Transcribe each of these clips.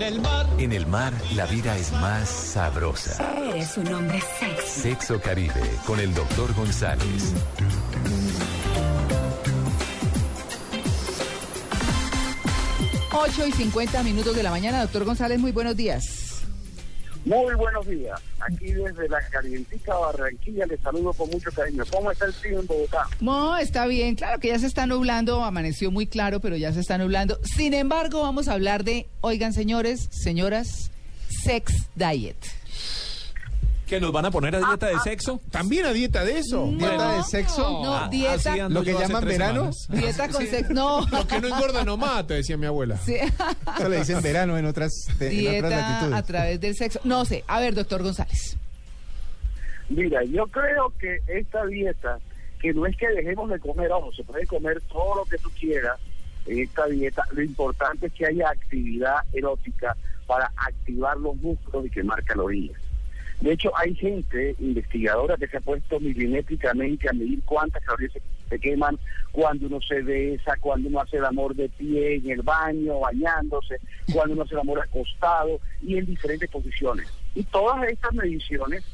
En el mar. En el mar, la vida es más sabrosa. Eres un hombre sexy. Sexo Caribe, con el doctor González. Ocho y 50 minutos de la mañana, doctor González, muy buenos días. Muy buenos días. Aquí desde la calientica Barranquilla les saludo con mucho cariño. ¿Cómo está el clima en Bogotá? No, está bien, claro que ya se está nublando, amaneció muy claro, pero ya se está nublando. Sin embargo, vamos a hablar de, oigan señores, señoras, sex diet. ¿Que nos van a poner a dieta de sexo? ¿También a dieta de eso? No. ¿Dieta de sexo? No, Ah, dieta- ¿Lo que llaman verano? semanas. Dieta con sexo, no. Lo que no engorda no mata, decía mi abuela. Sí. Eso le dicen verano en otras, en otras Dieta latitudes. a través del sexo. No sé, a ver, doctor González. Mira, yo creo que esta dieta, que no es que dejemos de comer, ojo, se puede comer todo lo que tú quieras en esta dieta. Lo importante es que haya actividad erótica para activar los músculos y quemar calorías. De hecho, hay gente investigadora que se ha puesto milimétricamente a medir cuántas calorías se, se queman cuando uno se besa, cuando uno hace el amor de pie en el baño, bañándose, cuando uno hace el amor acostado y en diferentes posiciones. Y todas estas mediciones,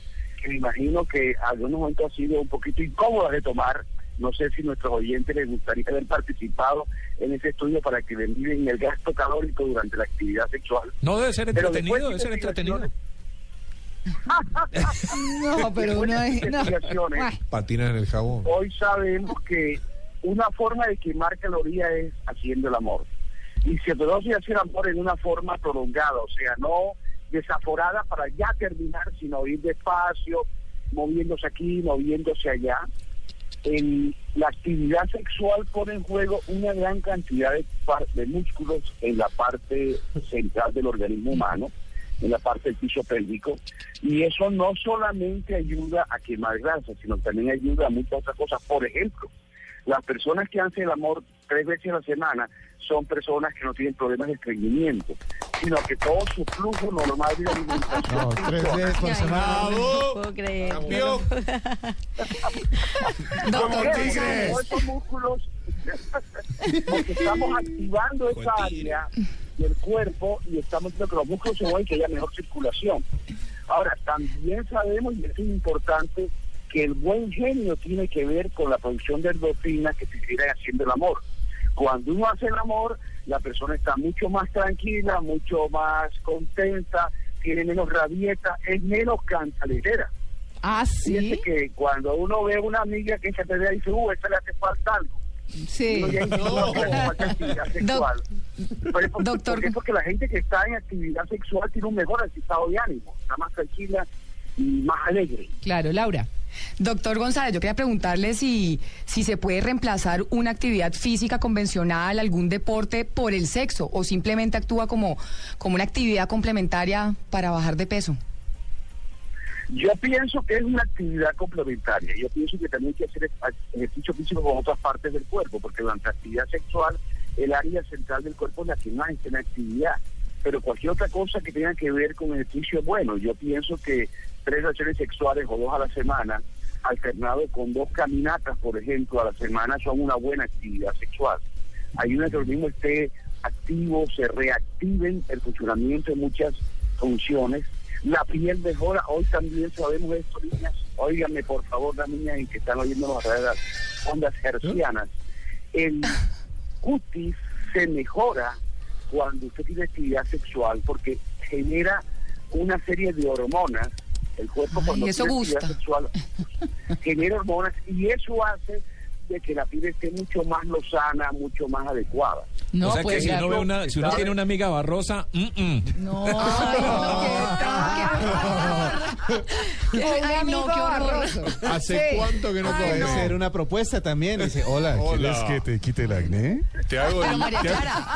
que me imagino que a algunos momentos han sido un poquito incómodas de tomar, no sé si a nuestros oyentes les gustaría haber participado en ese estudio para que le miden el gasto calórico durante la actividad sexual. No debe ser entretenido, debe ser entretenido. No, pero uno es. No. en el jabón. hoy sabemos que una forma de quemar calorías es haciendo el amor. Y se produce hacer amor en una forma prolongada, o sea, no desaforada para ya terminar, sino ir despacio, moviéndose aquí, moviéndose allá. En la actividad sexual pone en juego una gran cantidad de, par- de músculos en la parte central del organismo humano, en la parte del piso pélvico, y eso no solamente ayuda a quemar grasa, sino también ayuda a muchas otras cosas. Por ejemplo, las personas que hacen el amor tres veces a la semana son personas que no tienen problemas de estreñimiento, sino que todo su flujo normal de alimentación No, tres veces por semana. Creer. ¡Campeón! ¡Como tigres! Todos esos músculos, porque estamos activando esa área del cuerpo y estamos haciendo que los músculos se muevan y que haya mejor circulación. Ahora, también sabemos, y es importante, que el buen genio tiene que ver con la producción de endorfinas que se generan haciendo el amor. Cuando uno hace el amor, la persona está mucho más tranquila, mucho más contenta, tiene menos rabieta, es menos cantalera. Ah, sí. que cuando uno ve a una amiga que se te ve y dice, uh, esta le hace falta algo. Sí. Actividad sexual. Pero porque, Doctor- porque porque la gente que está en actividad sexual tiene un mejor estado de ánimo, está más tranquila y más alegre. Claro, Laura. Doctor González, yo quería preguntarle si, si se puede reemplazar una actividad física convencional, algún deporte, por el sexo o simplemente actúa como, como una actividad complementaria para bajar de peso. Yo pienso que es una actividad complementaria. Yo pienso que también hay que hacer ejercicio físico con otras partes del cuerpo, porque durante la actividad sexual el área central del cuerpo es la que más está en actividad. Pero cualquier otra cosa que tenga que ver con ejercicio, bueno, yo pienso que tres relaciones sexuales o dos a la semana, alternado con dos caminatas, por ejemplo, a la semana, son una buena actividad sexual. Ayuda que el organismo esté activo, se reactiven el funcionamiento de muchas funciones. La piel mejora, hoy también sabemos esto, niñas. Óiganme, por favor, las niñas que están oyéndonos a través de las ondas hercianas. El cutis se mejora cuando usted tiene actividad sexual porque genera una serie de hormonas. El cuerpo Ay, cuando tiene gusta. actividad sexual genera hormonas y eso hace de que la piel esté mucho más lozana, mucho más adecuada. No, o sea pues, que si ya- uno, ve una, si uno tiene una amiga barrosa, mm, mm. No, ay, no, qué tal. Ay, no, qué horror. ¿Hace Sí. cuánto que no Puede comes? ser una propuesta también. Dice, hola, Hola. ¿quieres que te quite el acné? Te hago Pero el- María te- Clara.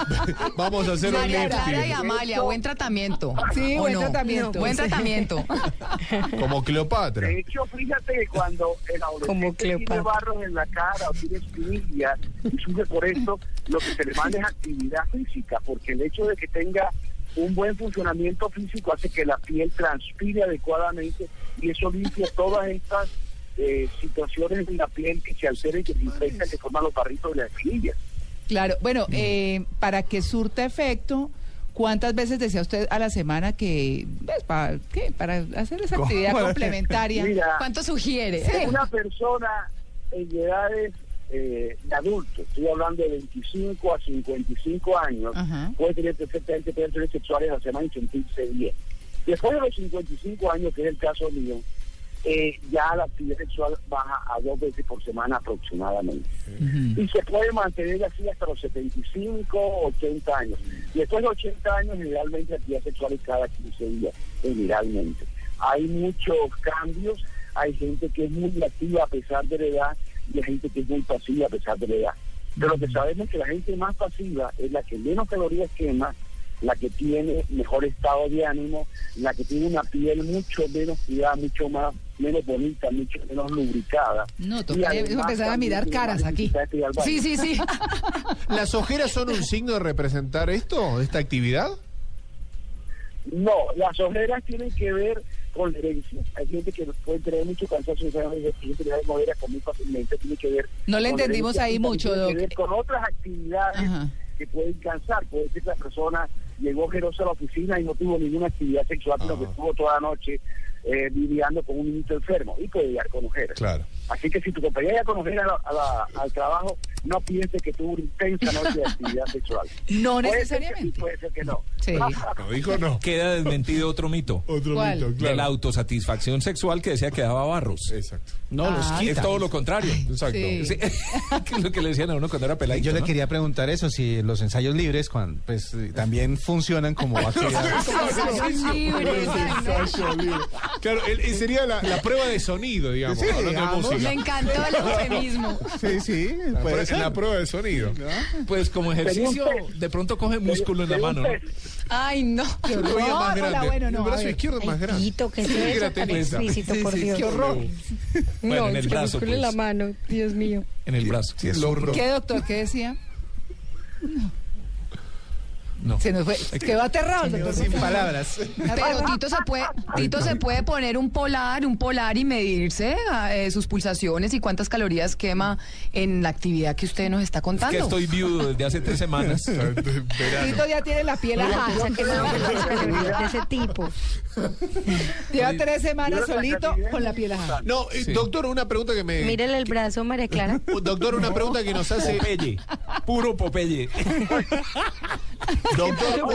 Vamos a hacer un María Clara y lifting. Amalia, buen tratamiento. Sí, ¿O buen no? tratamiento. Buen tratamiento. Como Cleopatra. De hecho, fíjate que cuando el Como adolescente tiene Cleopatra. barros en la cara o tiene espinillas y sufre por esto, lo que se le manda es actividad física, porque el hecho de que tenga un buen funcionamiento físico hace que la piel transpire adecuadamente y eso limpia todas estas eh, situaciones en la piel que se alteran y que se infectan, que forman los barritos de las espinillas. Claro, bueno, eh, para que surta efecto, ¿Cuántas veces decía usted a la semana que, pues, para, ¿qué? para hacer esa actividad complementaria? Mira, ¿Cuánto sugiere? una persona en edades eh, de adulto, estoy hablando de 25 a 55 años, puede tener perfectamente relaciones sexuales a la semana y sentirse bien. Después de los 55 años, que es el caso mío, eh, ya la actividad sexual baja a dos veces por semana aproximadamente. Y se puede mantener así hasta los 75, 80 años. Y después de 80 años, generalmente la actividad sexual es cada 15 días, generalmente. Hay muchos cambios, hay gente que es muy activa a pesar de la edad y hay gente que es muy pasiva a pesar de la edad. Pero lo que sabemos es que la gente más pasiva es la que menos calorías quema, la que tiene mejor estado de ánimo, la que tiene una piel mucho menos cuidada, mucho más menos bonita, mucho menos lubricada. No, tocaría además empezar a mirar caras aquí. de. Sí, sí, sí. ¿Las ojeras son un signo de representar esto, esta actividad? No, las ojeras tienen que ver con la herencia. Hay gente que puede tener mucho cansancio y hay gente que da ojeras con muy fácilmente, tiene que ver. No le entendimos herencia ahí mucho, tiene que doc. ver con otras actividades Ajá. que pueden cansar. Puede ser que la persona llegó ojerosa a la oficina y no tuvo ninguna actividad sexual, sino que Ah. estuvo toda la noche eh, lidiando con un niñito enfermo y puede llegar con. Claro. Así que si tu compañera llega con ojeras a la- a la- al trabajo, no piense que tuvo una intensa noche de actividad sexual. No Puede ser que sí, necesariamente. puede ser que no. Sí. No, dijo no. Queda desmentido otro mito. Otro ¿Cuál? mito, De claro. la autosatisfacción sexual que decía que daba barros. Exacto. No, los Ah, quita. Es todo lo contrario. Exacto. Sí. Que es lo que le decían a uno cuando era peladito. Yo le ¿no? quería preguntar eso, si los ensayos libres cuando, pues, eh, también funcionan como actividad. Ensayos libres. Ensayo libre. Claro, el- el- sería la, la prueba de sonido, digamos, Sí, hablando de digamos. música. Me encantó el eufemismo. Sí, sí, La, puede la prueba de sonido. Pues como ejercicio, de pronto coge músculo en la mano. ¿no? Ay, no. Lo veía más hola, grande. bueno, no, el brazo ver. izquierdo es más grande. Tito, ¿qué es Sí, eso era tan tenista. explícito, por Dios? Qué horror. Bueno, en el es que brazo, músculo en la pues. mano, Dios mío. En el brazo. ¿Qué, doctor? ¿Qué decía? No. Se nos fue. Quedó aterrado. Sin palabras. Pero Tito se puede, Tito se puede poner un polar, un polar y medirse eh, sus pulsaciones y cuántas calorías quema en la actividad que usted nos está Es contando. que estoy viudo desde hace tres semanas. Tito ya tiene la piel no calorías de ese tipo. Lleva tres semanas solito con la es piel ajá. No, eh, Sí. doctor, una pregunta que me... Mírele el brazo, María Clara. Doctor, una pregunta que nos hace... Popeye. Puro Popeye. Doctor,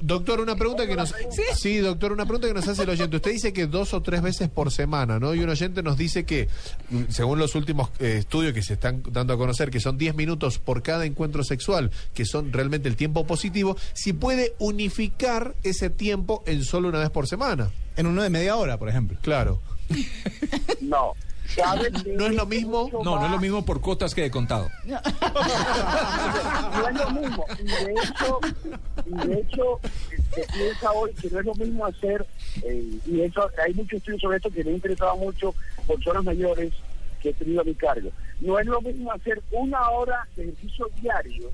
doctor, una pregunta que nos sí. doctor, una pregunta que nos hace el oyente. Usted dice que dos o tres veces por semana, ¿no? Y un oyente nos dice que, mm, según los últimos eh, estudios que se están dando a conocer, que son 10 minutos por cada encuentro sexual, que son realmente el tiempo positivo, si puede unificar ese tiempo en solo una vez por semana. En uno de media hora, por ejemplo. Claro. No. No es lo mismo. No, no es lo mismo por cuotas que de contado. No es lo mismo. Y de hecho, y de hecho se piensa hoy que no es lo mismo hacer, eh, y eso hay muchos estudios sobre esto que me ha interesado mucho por personas mayores que he tenido a mi cargo. No es lo mismo hacer una hora de ejercicio diario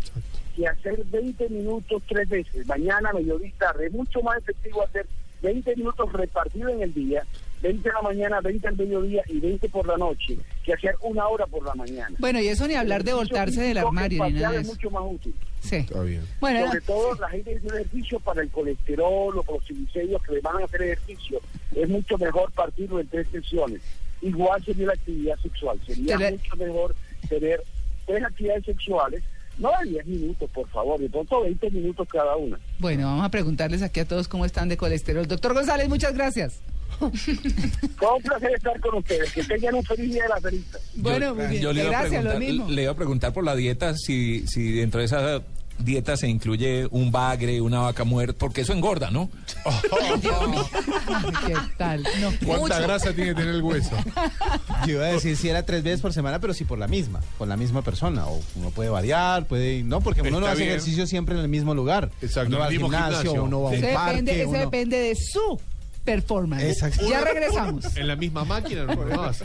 que hacer 20 minutos tres veces, mañana, mediodía, tarde. Es mucho más efectivo hacer 20 minutos repartidos en el día, 20 en la mañana, 20 al mediodía y 20 por la noche, que hacer una hora por la mañana. Bueno, y eso ni hablar de voltarse del armario ni nada de eso. Es mucho más útil. Sí. Está bien. Bueno, Sobre todo la gente que tiene ejercicio para el colesterol o para los triglicéridos que le van a hacer ejercicio, es mucho mejor partirlo en tres sesiones. Igual sería la actividad sexual. Sería mucho mejor tener tres actividades sexuales, no de 10 minutos, por favor, de pronto 20 minutos cada una. bueno, vamos a preguntarles aquí a todos cómo están de colesterol. Doctor González, muchas gracias. Fue un placer estar con ustedes. Que tengan un feliz día de la ferita. Bueno, muy bien. Yo le iba, a Gracias, lo preguntar, mismo. le iba a preguntar por la dieta, si, si dentro de esa dieta se incluye un bagre, una vaca muerta, porque eso engorda, ¿no? ¿Qué tal? No. ¿Cuánta grasa tiene que tener el hueso? Yo iba a decir si era tres veces por semana, pero sí por la misma, con la misma persona. O uno puede variar, puede. No, porque uno no Está hace bien. ejercicio siempre en el mismo lugar. Exacto, Uno va al gimnasio, gimnasio. uno va a un Eso parque. depende, eso uno- depende de su performance. Exacto. Ya regresamos. En la misma máquina no, no vas.